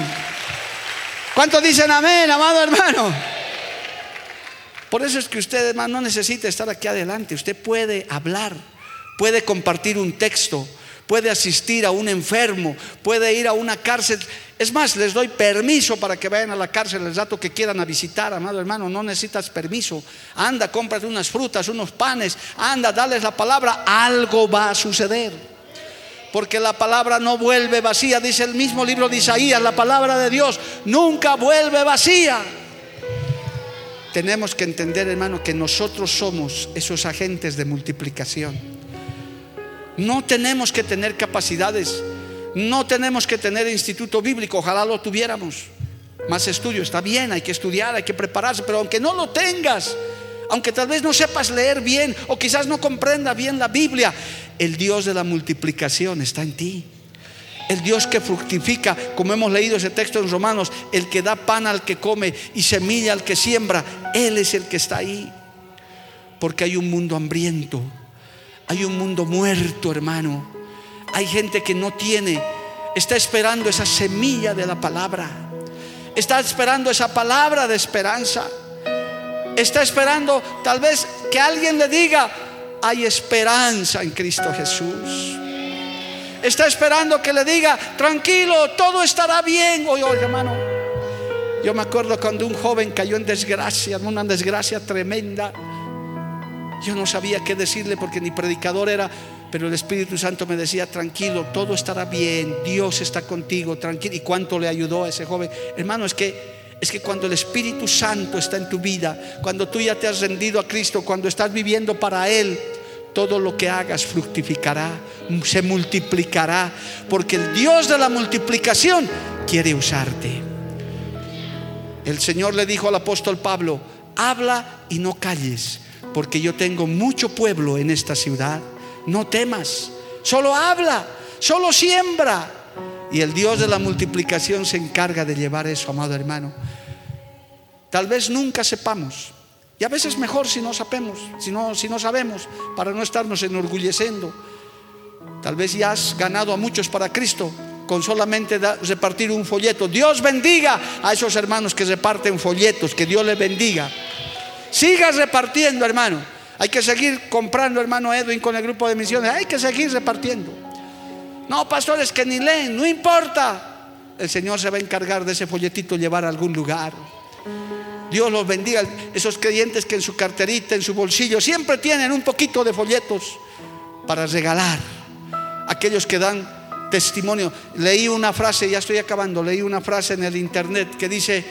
¿Cuántos dicen amén, amado hermano? Por eso es que usted, hermano, no necesita estar aquí adelante. Usted puede hablar puede compartir un texto, puede asistir a un enfermo, puede ir a una cárcel Es más, les doy permiso para que vayan a la cárcel el rato que quieran a visitar, amado hermano. No necesitas permiso. Anda, cómprate unas frutas, unos panes. Anda, dales la palabra. Algo va a suceder. Porque la palabra no vuelve vacía. Dice el mismo libro de Isaías, la palabra de Dios nunca vuelve vacía. Tenemos que entender, hermano, que nosotros somos esos agentes de multiplicación. No tenemos que tener capacidades no tenemos que tener instituto bíblico, ojalá lo tuviéramos. Más estudio, está bien, hay que estudiar, hay que prepararse, pero aunque no lo tengas, aunque tal vez no sepas leer bien o quizás no comprenda bien la Biblia, el Dios de la multiplicación está en ti. El Dios que fructifica, como hemos leído ese texto en Romanos, el que da pan al que come y semilla al que siembra, Él es el que está ahí. Porque hay un mundo hambriento, hay un mundo muerto, hermano. Hay gente que no tiene, está esperando esa semilla de la palabra. Está esperando esa palabra de esperanza. Está esperando tal vez que alguien le diga, hay esperanza en Cristo Jesús. Está esperando que le diga, tranquilo, todo estará bien. Oye, oye, hermano, yo me acuerdo cuando un joven cayó en desgracia, una desgracia tremenda. Yo no sabía qué decirle porque ni predicador era, pero el Espíritu Santo me decía, tranquilo, todo estará bien, Dios está contigo, tranquilo. ¿Y cuánto le ayudó a ese joven? Hermano, es que es que cuando el Espíritu Santo está en tu vida, cuando tú ya te has rendido a Cristo, cuando estás viviendo para Él, todo lo que hagas fructificará, se multiplicará, porque el Dios de la multiplicación quiere usarte. El Señor le dijo al apóstol Pablo, habla y no calles, porque yo tengo mucho pueblo en esta ciudad no temas, solo habla, solo siembra. Y el Dios de la multiplicación se encarga de llevar eso, amado hermano. Tal vez nunca sepamos. Y a veces mejor si no sabemos, si no, si no sabemos, para no estarnos enorgulleciendo. Tal vez ya has ganado a muchos para Cristo con solamente repartir un folleto. Dios bendiga a esos hermanos que reparten folletos, que Dios les bendiga. Sigas repartiendo, hermano. Hay que seguir comprando, hermano Edwin, con el grupo de misiones. Hay que seguir repartiendo. No, pastores que ni leen, no importa. El Señor se va a encargar de ese folletito llevar a algún lugar. Dios los bendiga. Esos creyentes que en su carterita, en su bolsillo, siempre tienen un poquito de folletos para regalar. Aquellos que dan testimonio. Leí una frase, ya estoy acabando, leí una frase en el internet que dice,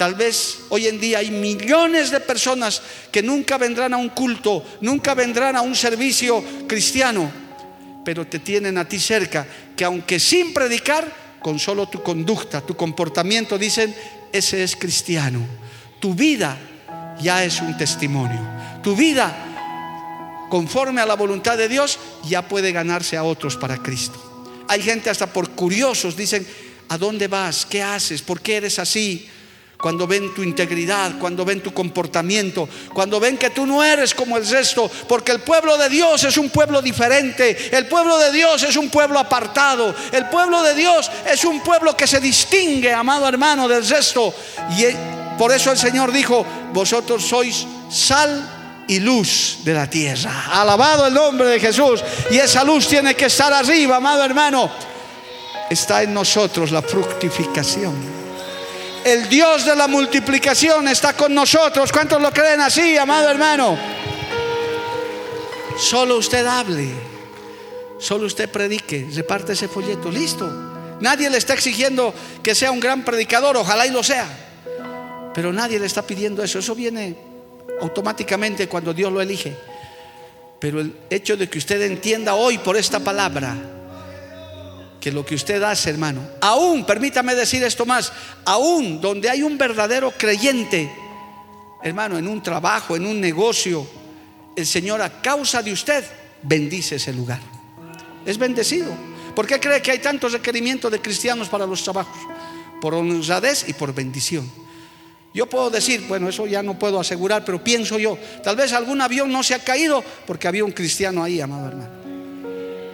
Tal vez hoy en día hay millones de personas que nunca vendrán a un culto, nunca vendrán a un servicio cristiano, pero te tienen a ti cerca, que aunque sin predicar, con solo tu conducta, tu comportamiento, dicen, ese es cristiano. Tu vida ya es un testimonio. Tu vida, conforme a la voluntad de Dios, ya puede ganarse a otros para Cristo. Hay gente hasta por curiosos, dicen, ¿a dónde vas? ¿Qué haces? ¿Por qué eres así? Cuando ven tu integridad, cuando ven tu comportamiento, cuando ven que tú no eres como el resto, porque el pueblo de Dios es un pueblo diferente, el pueblo de Dios es un pueblo apartado, el pueblo de Dios es un pueblo que se distingue, amado hermano, del resto. Y eh, por eso el Señor dijo, vosotros sois sal y luz de la tierra. Alabado el nombre de Jesús. Y esa luz tiene que estar arriba, amado hermano. Está en nosotros la fructificación. El Dios de la multiplicación está con nosotros. ¿Cuántos lo creen así, amado hermano? Solo usted hable, solo usted predique, reparte ese folleto, listo. Nadie le está exigiendo que sea un gran predicador, ojalá y lo sea. Pero nadie le está pidiendo eso, eso viene automáticamente cuando Dios lo elige. Pero el hecho de que usted entienda hoy por esta palabra que lo que usted hace, hermano, aún, permítame decir esto más, aún donde hay un verdadero creyente, hermano, en un trabajo, en un negocio, el Señor a causa de usted bendice ese lugar. Es bendecido. ¿Por qué cree que hay tantos requerimientos de cristianos para los trabajos? Por honradez y por bendición. Yo puedo decir, bueno, eso ya no puedo asegurar, pero pienso yo, tal vez algún avión no se ha caído porque había un cristiano ahí, amado hermano.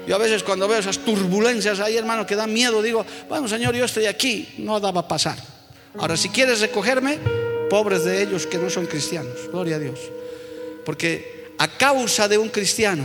Yo a veces cuando veo esas turbulencias ahí, hermano, que dan miedo, digo, bueno, Señor, yo estoy aquí, no daba a pasar. Ahora, si quieres recogerme, pobres de ellos que no son cristianos, gloria a Dios. Porque a causa de un cristiano,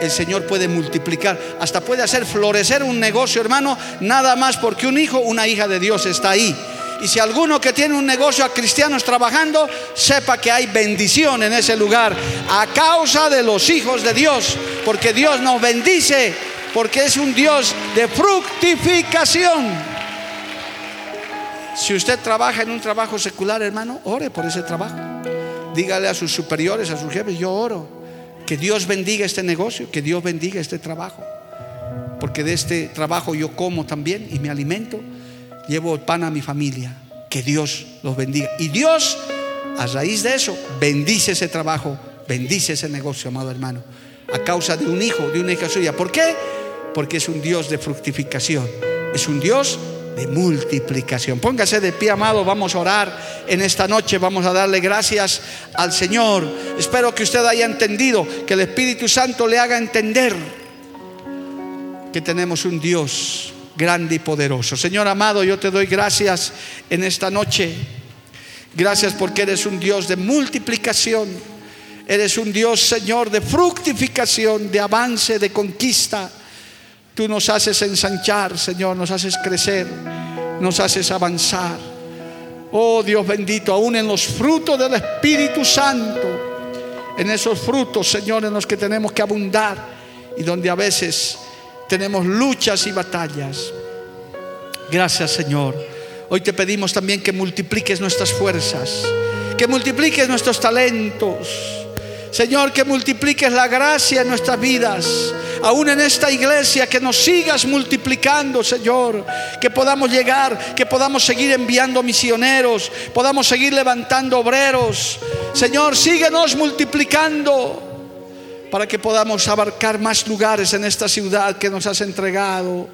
el Señor puede multiplicar, hasta puede hacer florecer un negocio, hermano, nada más porque un hijo, una hija de Dios está ahí. Y si alguno que tiene un negocio a cristianos trabajando, sepa que hay bendición en ese lugar a causa de los hijos de Dios, porque Dios nos bendice, porque es un Dios de fructificación. Si usted trabaja en un trabajo secular, hermano, ore por ese trabajo. Dígale a sus superiores, a sus jefes, yo oro. Que Dios bendiga este negocio, que Dios bendiga este trabajo. Porque de este trabajo yo como también y me alimento. Llevo pan a mi familia. Que Dios los bendiga. Y Dios, a raíz de eso, bendice ese trabajo, bendice ese negocio, amado hermano. A causa de un hijo, de una hija suya. ¿Por qué? Porque es un Dios de fructificación. Es un Dios de multiplicación. Póngase de pie, amado, vamos a orar en esta noche, vamos a darle gracias al Señor. Espero que usted haya entendido, que el Espíritu Santo le haga entender que tenemos un Dios grande y poderoso. Señor amado, yo te doy gracias en esta noche. Gracias porque eres un Dios de multiplicación. Eres un Dios, Señor, de fructificación, de avance, de conquista. Tú nos haces ensanchar, Señor, nos haces crecer, nos haces avanzar. Oh Dios bendito, aún en los frutos del Espíritu Santo, en esos frutos, Señor, en los que tenemos que abundar y donde a veces tenemos luchas y batallas. Gracias, Señor. Hoy te pedimos también que multipliques nuestras fuerzas, que multipliques nuestros talentos. Señor, que multipliques la gracia en nuestras vidas aún en esta iglesia, que nos sigas multiplicando, Señor, que podamos llegar, que podamos seguir enviando misioneros, podamos seguir levantando obreros. Señor, síguenos multiplicando para que podamos abarcar más lugares en esta ciudad que nos has entregado.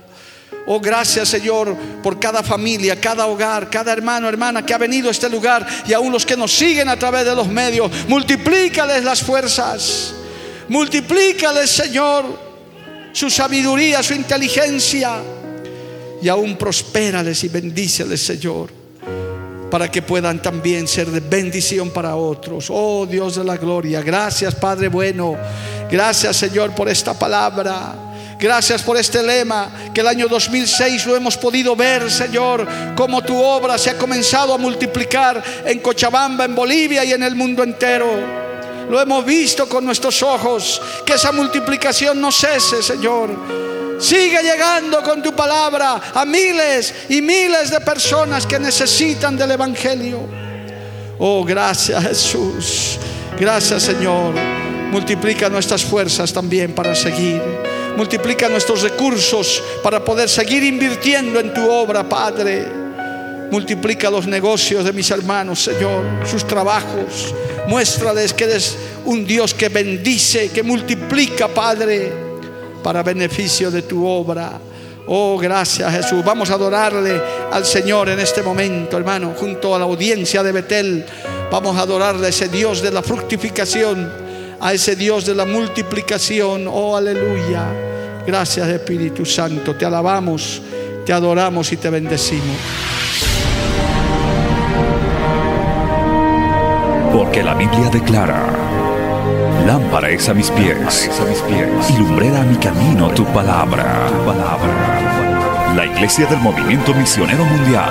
Oh, gracias Señor por cada familia, cada hogar, cada hermano, hermana que ha venido a este lugar y aún los que nos siguen a través de los medios. Multiplícales las fuerzas. Multiplícales, Señor, su sabiduría, su inteligencia. Y aún prospérales y bendíceles, Señor, para que puedan también ser de bendición para otros. Oh Dios de la gloria, gracias Padre bueno. Gracias Señor por esta palabra. Gracias por este lema que el año 2006 lo hemos podido ver, Señor, como tu obra se ha comenzado a multiplicar en Cochabamba, en Bolivia y en el mundo entero. Lo hemos visto con nuestros ojos. Que esa multiplicación no cese, Señor. Sigue llegando con tu palabra a miles y miles de personas que necesitan del Evangelio. Oh, gracias Jesús. Gracias Señor. Multiplica nuestras fuerzas también para seguir. Multiplica nuestros recursos para poder seguir invirtiendo en tu obra, Padre. Multiplica los negocios de mis hermanos, Señor, sus trabajos. Muéstrales que eres un Dios que bendice, que multiplica, Padre, para beneficio de tu obra. Oh, gracias Jesús. Vamos a adorarle al Señor en este momento, hermano, junto a la audiencia de Betel. Vamos a adorarle a ese Dios de la fructificación, a ese Dios de la multiplicación. Oh, aleluya. Gracias Espíritu Santo. Te alabamos, te adoramos y te bendecimos. Porque la Biblia declara, lámpara es a mis pies, a y lumbrera a mi camino tu palabra. tu palabra. La Iglesia del Movimiento Misionero Mundial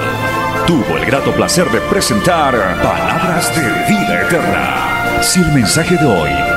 tuvo el grato placer de presentar Palabras de Vida Eterna. Si el mensaje de hoy